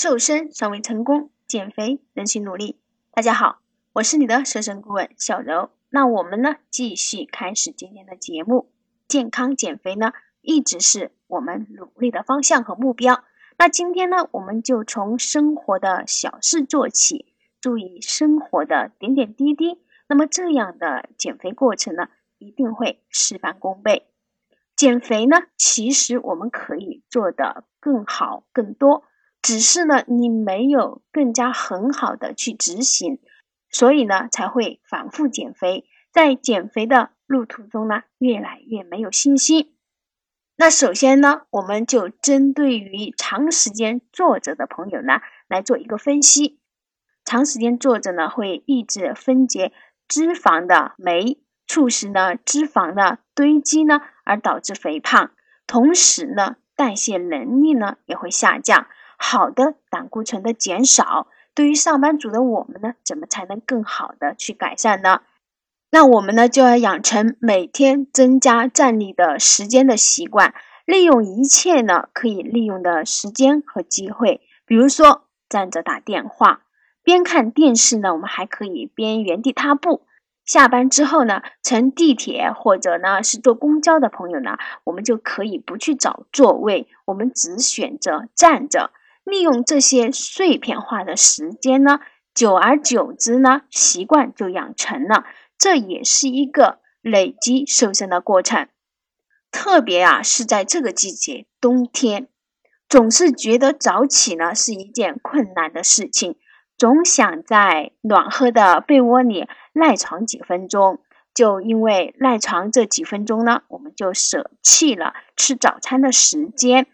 瘦身尚未成功，减肥仍需努力。大家好，我是你的瘦身顾问小柔。那我们呢，继续开始今天的节目。健康减肥呢，一直是我们努力的方向和目标。那今天呢，我们就从生活的小事做起，注意生活的点点滴滴。那么这样的减肥过程呢，一定会事半功倍。减肥呢，其实我们可以做得更好、更多。只是呢，你没有更加很好的去执行，所以呢才会反复减肥，在减肥的路途中呢，越来越没有信心。那首先呢，我们就针对于长时间坐着的朋友呢，来做一个分析。长时间坐着呢，会抑制分解脂肪的酶，促使呢脂肪的堆积呢，而导致肥胖，同时呢，代谢能力呢也会下降。好的胆固醇的减少，对于上班族的我们呢，怎么才能更好的去改善呢？那我们呢就要养成每天增加站立的时间的习惯，利用一切呢可以利用的时间和机会，比如说站着打电话，边看电视呢，我们还可以边原地踏步。下班之后呢，乘地铁或者呢是坐公交的朋友呢，我们就可以不去找座位，我们只选择站着。利用这些碎片化的时间呢，久而久之呢，习惯就养成了。这也是一个累积瘦身的过程。特别啊，是在这个季节，冬天，总是觉得早起呢是一件困难的事情，总想在暖和的被窝里赖床几分钟。就因为赖床这几分钟呢，我们就舍弃了吃早餐的时间。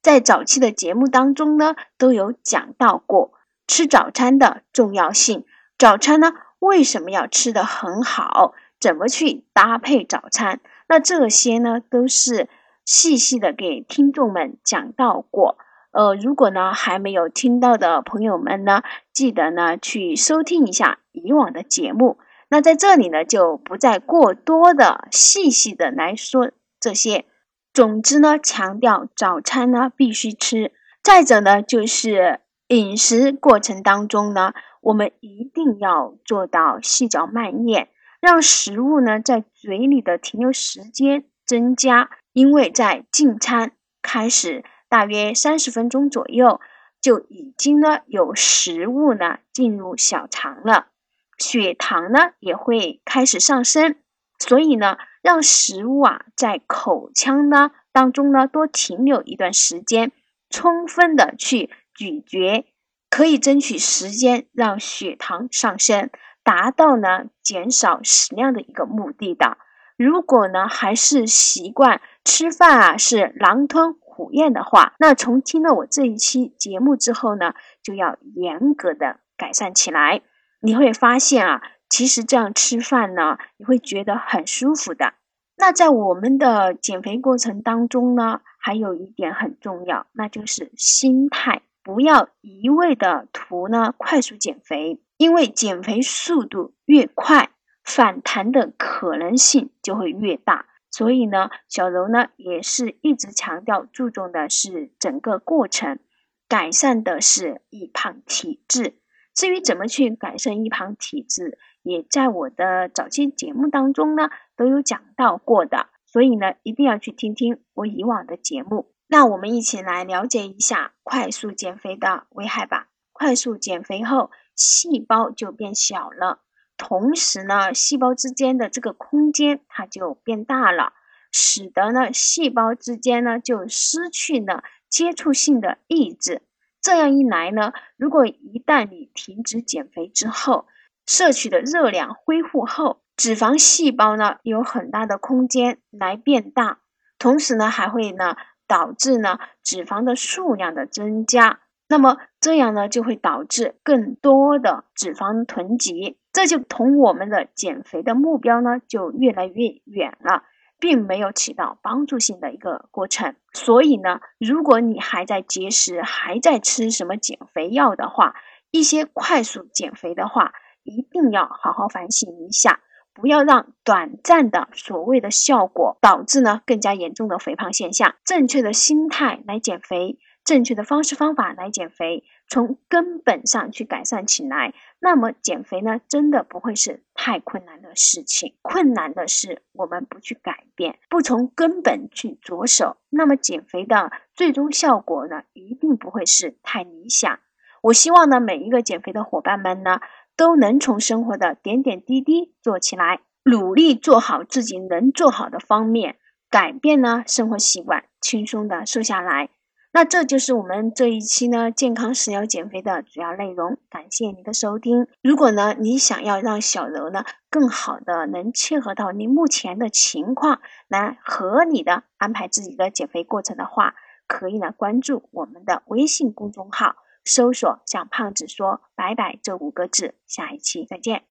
在早期的节目当中呢，都有讲到过吃早餐的重要性。早餐呢，为什么要吃的很好？怎么去搭配早餐？那这些呢，都是细细的给听众们讲到过。呃，如果呢还没有听到的朋友们呢，记得呢去收听一下以往的节目。那在这里呢，就不再过多的细细的来说这些。总之呢，强调早餐呢必须吃。再者呢，就是饮食过程当中呢，我们一定要做到细嚼慢咽，让食物呢在嘴里的停留时间增加。因为在进餐开始大约三十分钟左右，就已经呢有食物呢进入小肠了，血糖呢也会开始上升。所以呢。让食物啊在口腔呢当中呢多停留一段时间，充分的去咀嚼，可以争取时间让血糖上升，达到呢减少食量的一个目的的。如果呢还是习惯吃饭啊是狼吞虎咽的话，那从听了我这一期节目之后呢，就要严格的改善起来。你会发现啊。其实这样吃饭呢，你会觉得很舒服的。那在我们的减肥过程当中呢，还有一点很重要，那就是心态，不要一味的图呢快速减肥，因为减肥速度越快，反弹的可能性就会越大。所以呢，小柔呢也是一直强调，注重的是整个过程，改善的是易胖体质。至于怎么去改善易胖体质，也在我的早期节目当中呢，都有讲到过的，所以呢，一定要去听听我以往的节目。那我们一起来了解一下快速减肥的危害吧。快速减肥后，细胞就变小了，同时呢，细胞之间的这个空间它就变大了，使得呢，细胞之间呢就失去了接触性的抑制。这样一来呢，如果一旦你停止减肥之后，摄取的热量恢复后，脂肪细胞呢有很大的空间来变大，同时呢还会呢导致呢脂肪的数量的增加，那么这样呢就会导致更多的脂肪囤积，这就同我们的减肥的目标呢就越来越远了，并没有起到帮助性的一个过程。所以呢，如果你还在节食，还在吃什么减肥药的话，一些快速减肥的话。一定要好好反省一下，不要让短暂的所谓的效果导致呢更加严重的肥胖现象。正确的心态来减肥，正确的方式方法来减肥，从根本上去改善起来，那么减肥呢，真的不会是太困难的事情。困难的是我们不去改变，不从根本去着手，那么减肥的最终效果呢，一定不会是太理想。我希望呢，每一个减肥的伙伴们呢，都能从生活的点点滴滴做起来，努力做好自己能做好的方面，改变呢生活习惯，轻松的瘦下来。那这就是我们这一期呢健康食疗减肥的主要内容，感谢您的收听。如果呢你想要让小柔呢更好的能切合到您目前的情况，来合理的安排自己的减肥过程的话，可以呢关注我们的微信公众号，搜索“小胖子说拜拜”这五个字。下一期再见。